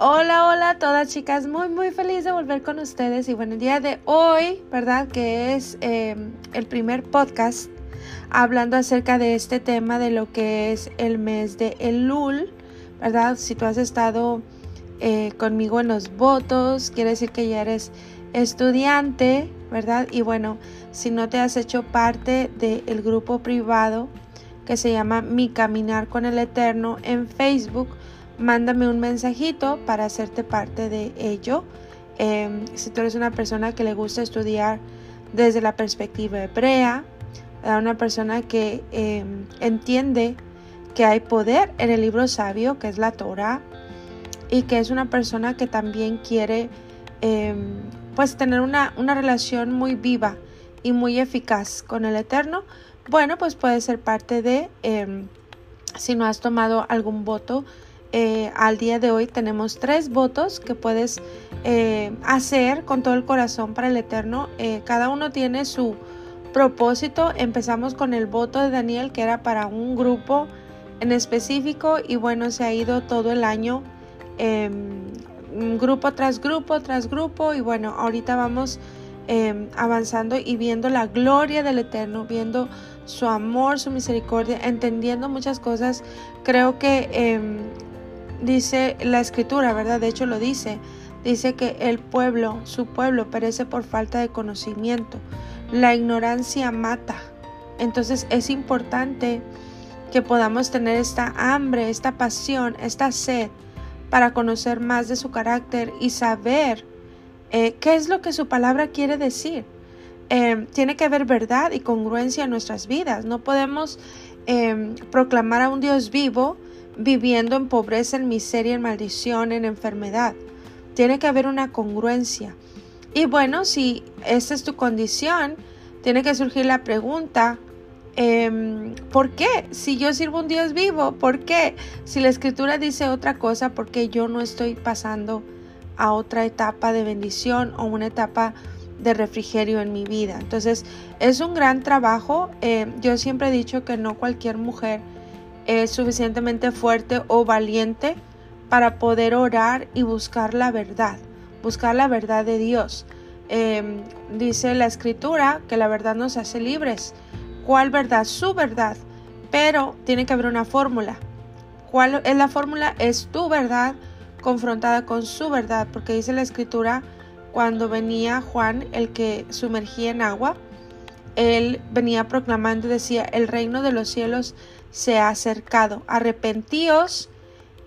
Hola, hola a todas chicas, muy muy feliz de volver con ustedes y bueno, el día de hoy, ¿verdad? Que es em, el primer podcast hablando acerca de este tema de lo que es el mes de Elul, ¿verdad? Si tú has estado eh, conmigo en los votos, quiere decir que ya eres estudiante, ¿verdad? Y bueno, si no te has hecho parte del grupo privado que se llama Mi Caminar con el Eterno en Facebook, mándame un mensajito para hacerte parte de ello. Em, si tú eres una persona que le gusta estudiar desde la perspectiva hebrea, una persona que em, entiende que hay poder en el libro sabio, que es la Torah, y que es una persona que también quiere em, pues tener una, una relación muy viva y muy eficaz con el Eterno, bueno, pues puede ser parte de, si no has tomado algún voto, eh, al día de hoy tenemos tres votos que puedes eh, hacer con todo el corazón para el Eterno. Eh, cada uno tiene su propósito. Empezamos con el voto de Daniel que era para un grupo en específico y bueno, se ha ido todo el año em, grupo tras grupo tras grupo y bueno, ahorita vamos em, avanzando y viendo la gloria del Eterno, viendo su amor, su misericordia, entendiendo muchas cosas. Creo que em, dice la escritura, ¿verdad? De hecho lo dice. Dice que el pueblo, su pueblo, perece por falta de conocimiento. La ignorancia mata. Entonces es importante que podamos tener esta hambre, esta pasión, esta sed para conocer más de su carácter y saber eh, qué es lo que su palabra quiere decir. Eh, tiene que haber verdad y congruencia en nuestras vidas. No podemos eh, proclamar a un Dios vivo viviendo en pobreza, en miseria, en maldición, en enfermedad. Tiene que haber una congruencia. Y bueno, si esta es tu condición, tiene que surgir la pregunta, em, ¿por qué? Si yo sirvo un Dios vivo, ¿por qué? Si la escritura dice otra cosa, ¿por qué yo no estoy pasando a otra etapa de bendición o una etapa de refrigerio en mi vida? Entonces, es un gran trabajo. Eh, yo siempre he dicho que no cualquier mujer es suficientemente fuerte o valiente para poder orar y buscar la verdad, buscar la verdad de Dios. Em, dice la escritura que la verdad nos hace libres. ¿Cuál verdad? Su verdad. Pero tiene que haber una fórmula. ¿Cuál es la fórmula? Es tu verdad confrontada con su verdad, porque dice la escritura, cuando venía Juan, el que sumergía en agua, él venía proclamando decía, el reino de los cielos se ha acercado. Arrepentíos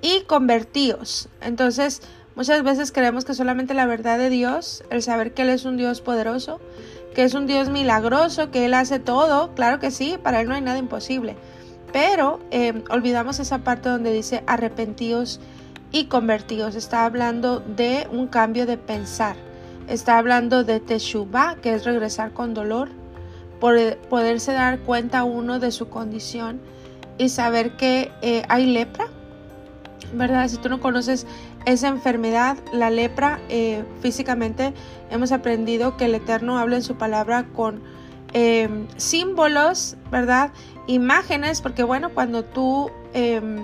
y convertíos. Entonces, muchas veces creemos que solamente la verdad de Dios, el saber que Él es un Dios poderoso, que es un Dios milagroso, que Él hace todo, claro que sí, para Él no hay nada imposible. Pero em, olvidamos esa parte donde dice arrepentíos y convertíos. Está hablando de un cambio de pensar. Está hablando de teshuvah, que es regresar con dolor, por poderse dar cuenta uno de su condición y saber que eh, hay lepra, ¿verdad? Si tú no conoces esa enfermedad, la lepra, eh, físicamente hemos aprendido que el Eterno habla en su palabra con em, símbolos, ¿verdad? Imágenes, porque bueno, cuando tú em,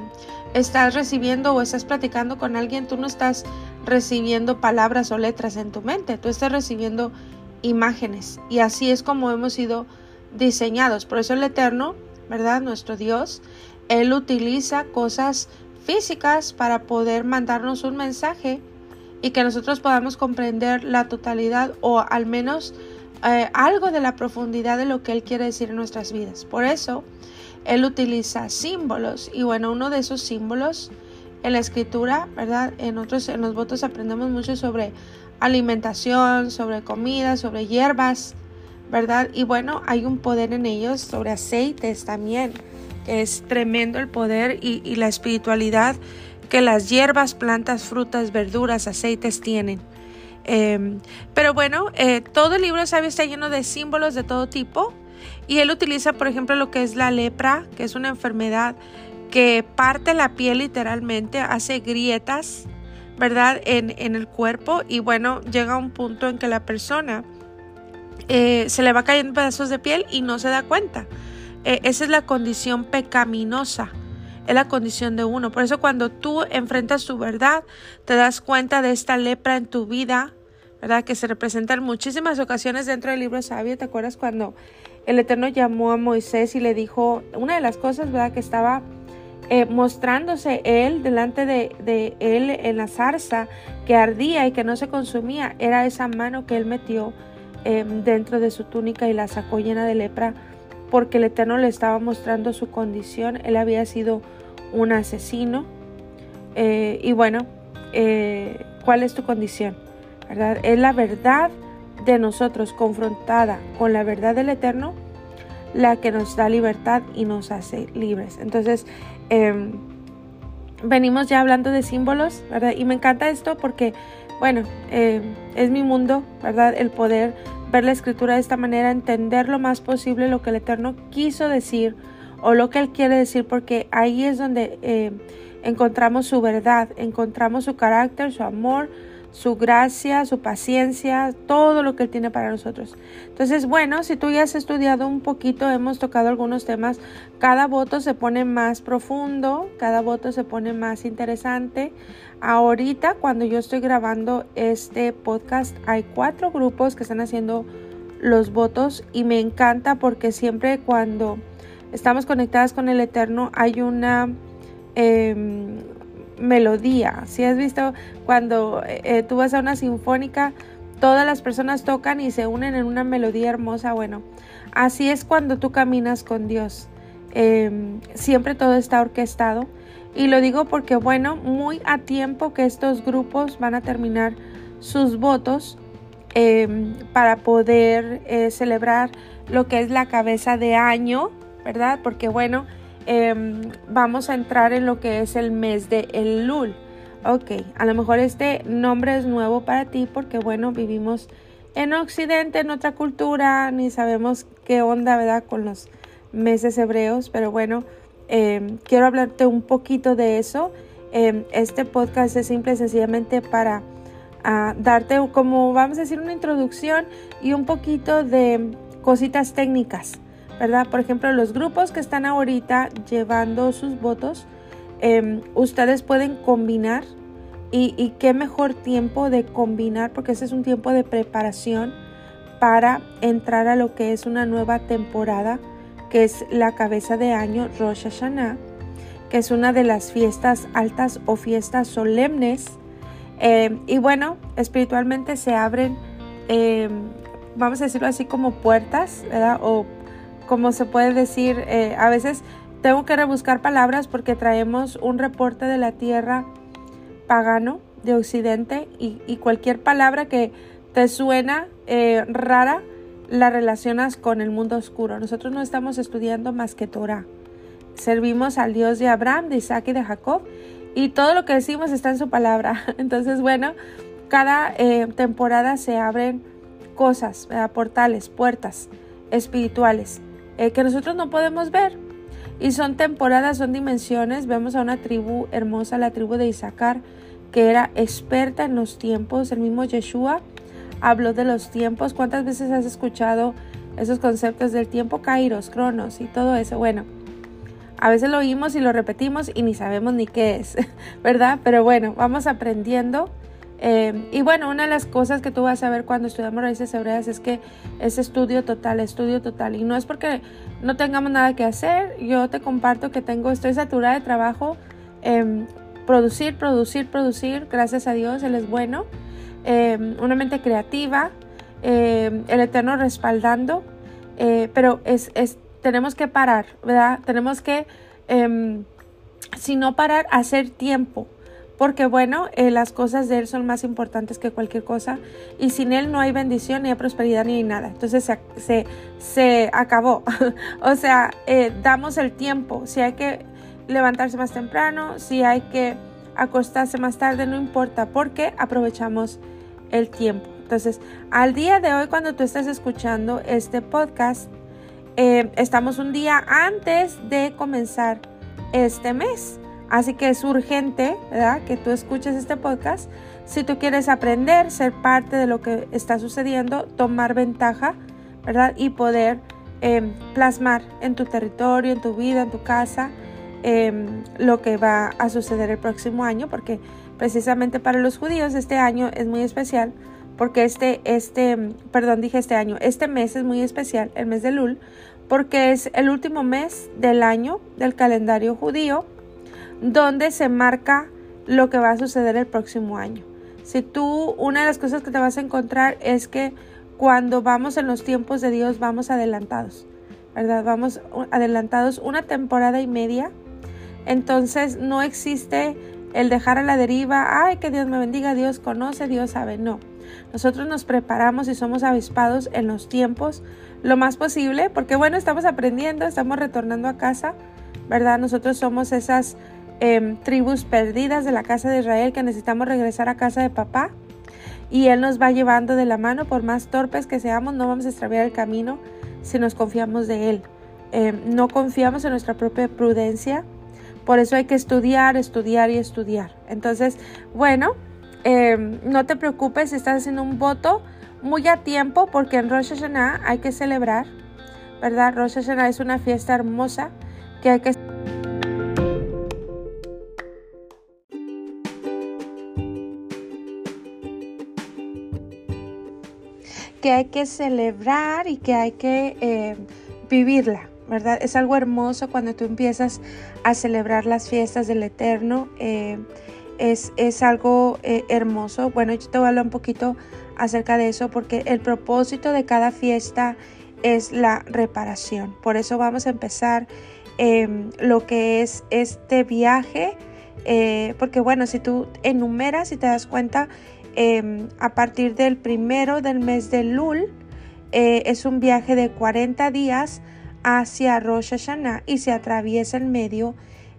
estás recibiendo o estás platicando con alguien, tú no estás recibiendo palabras o letras en tu mente, tú estás recibiendo imágenes. Y así es como hemos sido diseñados. Por eso el Eterno ¿verdad? Nuestro Dios, Él utiliza cosas físicas para poder mandarnos un mensaje y que nosotros podamos comprender la totalidad o al menos eh, algo de la profundidad de lo que Él quiere decir en nuestras vidas. Por eso, Él utiliza símbolos y bueno, uno de esos símbolos en la escritura, ¿verdad? En otros, en los votos aprendemos mucho sobre alimentación, sobre comida, sobre hierbas, ¿verdad? Y bueno, hay un poder en ellos sobre aceites también, es tremendo el poder y, la espiritualidad que las hierbas, plantas, frutas, verduras, aceites tienen. Em, pero bueno, eh, todo el libro sabio está lleno de símbolos de todo tipo y él utiliza, por ejemplo, lo que es la lepra, que es una enfermedad que parte la piel literalmente, hace grietas, ¿verdad? En, en el cuerpo y bueno, llega a un punto en que la persona eh, se le va cayendo pedazos de piel y no se da cuenta. Eh, esa es la condición pecaminosa. es la condición de uno. Por eso cuando tú enfrentas tu verdad, te das cuenta de esta lepra en tu vida, ¿verdad? Que se representa en muchísimas ocasiones dentro del libro sabio. ¿Te acuerdas cuando el Eterno llamó a Moisés y le dijo, una de las cosas, ¿verdad? Que estaba eh, mostrándose él delante de, de, él en la zarza que ardía y que no se consumía, era esa mano que él metió eh, dentro de su túnica y la sacó llena de lepra porque el Eterno le estaba mostrando su condición. Él había sido un asesino. Eh, y bueno, eh, ¿cuál es tu condición? ¿Verdad? Es la verdad de nosotros confrontada con la verdad del Eterno la que nos da libertad y nos hace libres. Entonces, em, venimos ya hablando de símbolos, ¿verdad? Y me encanta esto porque, bueno, em, es mi mundo, ¿verdad? El poder ver la escritura de esta manera, entender lo más posible lo que el Eterno quiso decir o lo que Él quiere decir, porque ahí es donde eh, encontramos su verdad, encontramos su carácter, su amor, su gracia, su paciencia, todo lo que Él tiene para nosotros. Entonces, bueno, si tú ya has estudiado un poquito, hemos tocado algunos temas, cada voto se pone más profundo, cada voto se pone más interesante. Ahorita, cuando yo estoy grabando este podcast, hay cuatro grupos que están haciendo los votos y me encanta porque siempre cuando estamos conectadas con el Eterno hay una... Em, melodía. Si has visto cuando eh, tú vas a una sinfónica, todas las personas tocan y se unen en una melodía hermosa. Bueno, así es cuando tú caminas con Dios. Em, siempre todo está orquestado. Y lo digo porque, bueno, muy a tiempo que estos grupos van a terminar sus votos em, para poder eh, celebrar lo que es la cabeza de año, ¿verdad? Porque, bueno, Em, vamos a entrar en lo que es el mes de Elul. Ok, a lo mejor este nombre es nuevo para ti porque, bueno, vivimos en Occidente, en otra cultura, ni sabemos qué onda, ¿verdad? Con los meses hebreos, pero bueno, em, quiero hablarte un poquito de eso. Em, este podcast es simple y sencillamente para ah, darte como, vamos a decir, una introducción y un poquito de cositas técnicas ¿verdad? Por ejemplo, los grupos que están ahorita llevando sus votos, em, ustedes pueden combinar y, qué mejor tiempo de combinar porque ese es un tiempo de preparación para entrar a lo que es una nueva temporada que es la cabeza de año Rosh Hashanah, que es una de las fiestas altas o fiestas solemnes. Em, y bueno, espiritualmente se abren, em, vamos a decirlo así, como puertas, ¿verdad? Como se puede decir, eh, a veces tengo que rebuscar palabras porque traemos un reporte de la tierra pagano de Occidente y, cualquier palabra que te suena eh, rara la relacionas con el mundo oscuro. Nosotros no estamos estudiando más que Torah. Servimos al Dios de Abraham, de Isaac y de Jacob y todo lo que decimos está en su palabra. Entonces, bueno, cada eh, temporada se abren cosas, portales, puertas espirituales. Eh, que nosotros no podemos ver. Y son temporadas, son dimensiones. Vemos a una tribu hermosa, la tribu de Isaacar, que era experta en los tiempos. El mismo Yeshua habló de los tiempos. ¿Cuántas veces has escuchado esos conceptos del tiempo, Kairos, Cronos y todo eso? Bueno, a veces lo oímos y lo repetimos y ni sabemos ni qué es, ¿verdad? Pero bueno, vamos aprendiendo eh, y bueno, una de las cosas que tú vas a ver cuando estudiamos raíces hebreas es que es estudio total, estudio total. Y no es porque no tengamos nada que hacer. Yo te comparto que tengo, estoy saturada de trabajo. Eh, producir, producir, producir. Gracias a Dios, Él es bueno. Eh, una mente creativa. el Eterno respaldando. pero es, es, tenemos que parar, ¿verdad? Tenemos que, si no parar, hacer tiempo porque bueno, eh, las cosas de Él son más importantes que cualquier cosa y sin Él no hay bendición, ni hay prosperidad, ni hay nada. Entonces se, se, se acabó. o sea, eh, damos el tiempo. Si hay que levantarse más temprano, si hay que acostarse más tarde, no importa, porque aprovechamos el tiempo. Entonces, al día de hoy, cuando tú estás escuchando este podcast, eh, estamos un día antes de comenzar este mes. Así que es urgente, ¿verdad? Que tú escuches este podcast. Si tú quieres aprender, ser parte de lo que está sucediendo, tomar ventaja, ¿verdad? Y poder em, plasmar en tu territorio, en tu vida, en tu casa, em, lo que va a suceder el próximo año, porque precisamente para los judíos este año es muy especial, porque este, este, perdón, dije este año, este mes es muy especial, el mes de Lul, porque es el último mes del año del calendario judío, donde se marca lo que va a suceder el próximo año. Si tú, una de las cosas que te vas a encontrar es que cuando vamos en los tiempos de Dios vamos adelantados, ¿verdad? Vamos adelantados una temporada y media. Entonces no existe el dejar a la deriva, ay, que Dios me bendiga, Dios conoce, Dios sabe, no. Nosotros nos preparamos y somos avispados en los tiempos lo más posible, porque bueno, estamos aprendiendo, estamos retornando a casa, ¿verdad? Nosotros somos esas em, tribus perdidas de la casa de Israel que necesitamos regresar a casa de papá y Él nos va llevando de la mano, por más torpes que seamos, no vamos a extraviar el camino si nos confiamos de Él. Em, no confiamos en nuestra propia prudencia, por eso hay que estudiar, estudiar y estudiar. Entonces, bueno, em, no te preocupes estás haciendo un voto muy a tiempo, porque en Rosh Hashanah hay que celebrar, ¿verdad? Rosh Hashanah es una fiesta hermosa que hay que que hay que celebrar y que hay que eh, vivirla, ¿verdad? Es algo hermoso cuando tú empiezas a celebrar las fiestas del Eterno. Eh, es, es, algo eh, hermoso. Bueno, yo te voy a hablar un poquito acerca de eso porque el propósito de cada fiesta es la reparación. Por eso vamos a empezar em, lo que es este viaje. porque bueno, si tú enumeras y te das cuenta, Em, a partir del primero del mes de Lul. Eh, es un viaje de 40 días hacia Rosh Hashanah y se atraviesa en medio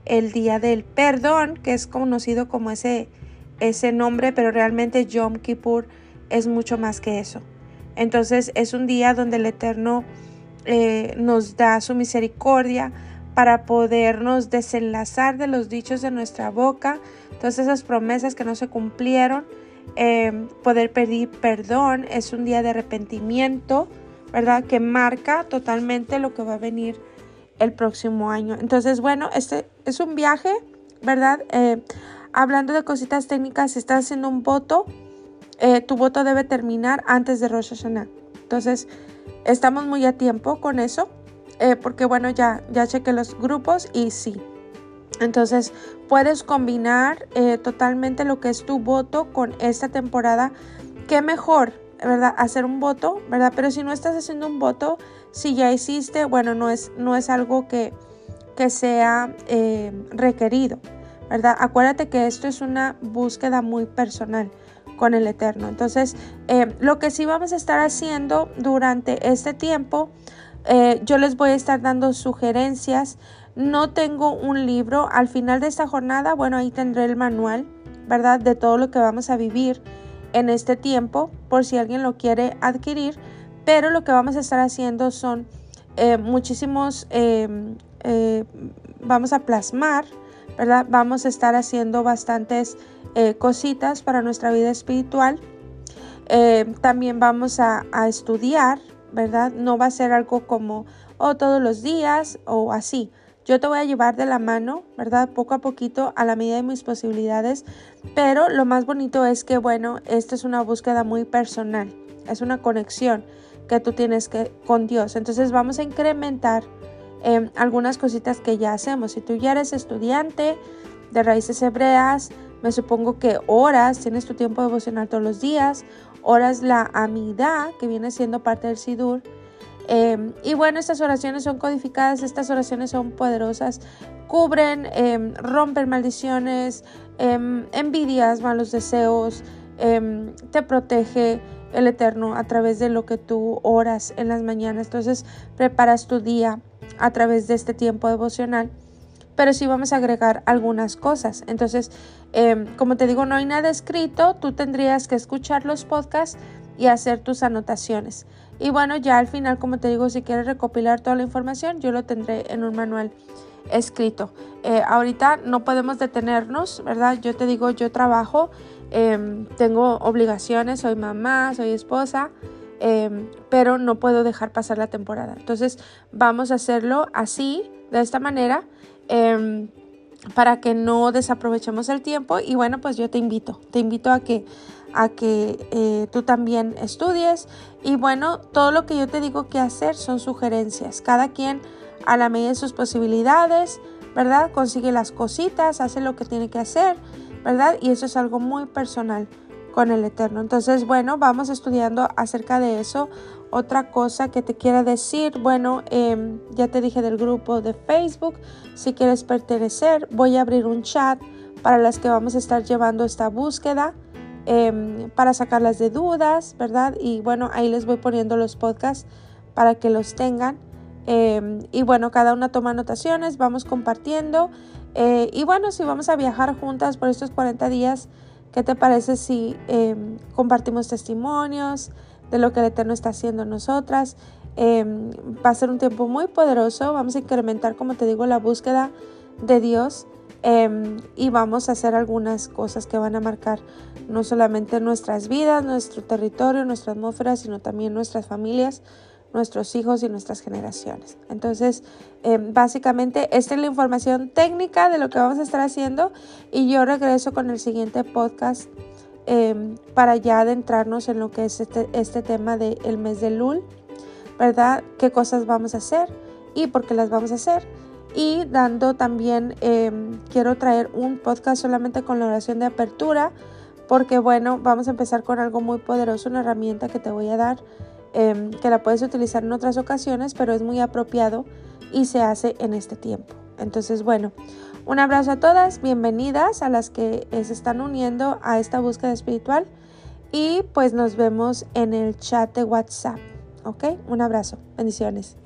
el día del perdón, que es conocido como ese, ese nombre, pero realmente Yom Kippur es mucho más que eso. Entonces es un día donde el Eterno eh, nos da su misericordia para podernos desenlazar de los dichos de nuestra boca, todas esas promesas que no se cumplieron Em, poder pedir perdón, es un día de arrepentimiento, ¿verdad? Que marca totalmente lo que va a venir el próximo año. Entonces, bueno, este es un viaje, ¿verdad? Eh, hablando de cositas técnicas, si estás haciendo un voto, eh, tu voto debe terminar antes de Rosh Hashanah. Entonces, estamos muy a tiempo con eso, eh, porque bueno, ya, ya chequé los grupos y sí, entonces puedes combinar eh, totalmente lo que es tu voto con esta temporada. Qué mejor, ¿verdad? Hacer un voto, ¿verdad? Pero si no estás haciendo un voto, si ya hiciste, bueno, no es, no es algo que, que sea eh, requerido, ¿verdad? Acuérdate que esto es una búsqueda muy personal con el Eterno. Entonces, eh, lo que sí vamos a estar haciendo durante este tiempo, yo les voy a estar dando sugerencias no tengo un libro. Al final de esta jornada, bueno, ahí tendré el manual, ¿verdad? De todo lo que vamos a vivir en este tiempo, por si alguien lo quiere adquirir. Pero lo que vamos a estar haciendo son eh, muchísimos, em, eh, vamos a plasmar, ¿verdad? Vamos a estar haciendo bastantes eh, cositas para nuestra vida espiritual. también vamos a, estudiar, ¿verdad? No va a ser algo como, o oh, todos los días o así. Yo te voy a llevar de la mano, ¿verdad? Poco a poquito, a la medida de mis posibilidades. Pero lo más bonito es que, bueno, esta es una búsqueda muy personal. Es una conexión que tú tienes que, con Dios. Entonces vamos a incrementar em, algunas cositas que ya hacemos. Si tú ya eres estudiante de raíces hebreas, me supongo que horas, tienes tu tiempo devocional todos los días, horas la amidad, que viene siendo parte del Sidur, Em, y bueno, estas oraciones son codificadas, estas oraciones son poderosas, cubren, em, rompen maldiciones, em, envidias, malos deseos, te protege el Eterno a través de lo que tú oras en las mañanas. Entonces preparas tu día a través de este tiempo devocional. Pero sí vamos a agregar algunas cosas. Entonces, como te digo, no hay nada escrito. Tú tendrías que escuchar los podcasts y hacer tus anotaciones. Y bueno, ya al final, como te digo, si quieres recopilar toda la información, yo lo tendré en un manual escrito. Eh, ahorita no podemos detenernos, ¿verdad? Yo te digo, yo trabajo, em, tengo obligaciones, soy mamá, soy esposa, em, pero no puedo dejar pasar la temporada. Entonces vamos a hacerlo así, de esta manera. Em, para que no desaprovechemos el tiempo y bueno pues yo te invito te invito a que a que eh, tú también estudies. Y bueno todo lo que yo te digo que hacer son sugerencias. Cada quien a la medida de sus posibilidades verdad consigue las cositas hace lo que tiene que hacer verdad y eso es algo muy personal con el eterno. Entonces bueno vamos estudiando acerca de eso. Otra cosa que te quiera decir, bueno, em, ya te dije del grupo de Facebook, si quieres pertenecer, voy a abrir un chat para las que vamos a estar llevando esta búsqueda, em, para sacarlas de dudas, ¿verdad? Y bueno, ahí les voy poniendo los podcasts para que los tengan. Em, y bueno, cada una toma anotaciones, vamos compartiendo. Eh, y bueno, si vamos a viajar juntas por estos 40 días, ¿qué te parece si compartimos testimonios? de lo que el Eterno está haciendo en nosotras. Em, va a ser un tiempo muy poderoso. Vamos a incrementar, como te digo, la búsqueda de Dios. Em, y vamos a hacer algunas cosas que van a marcar no solamente nuestras vidas, nuestro territorio, nuestra atmósfera, sino también nuestras familias, nuestros hijos y nuestras generaciones. Entonces, em, básicamente, esta es la información técnica de lo que vamos a estar haciendo y yo regreso con el siguiente podcast Em, para ya adentrarnos en lo que es este, este tema del mes de Lul, ¿verdad? ¿Qué cosas vamos a hacer y por qué las vamos a hacer? Y dando también, em, quiero traer un podcast solamente con la oración de apertura, porque bueno, vamos a empezar con algo muy poderoso, una herramienta que te voy a dar, em, que la puedes utilizar en otras ocasiones, pero es muy apropiado y se hace en este tiempo. Entonces, bueno, un abrazo a todas, bienvenidas a las que se están uniendo a esta búsqueda espiritual y pues nos vemos en el chat de WhatsApp, ¿ok? Un abrazo, bendiciones.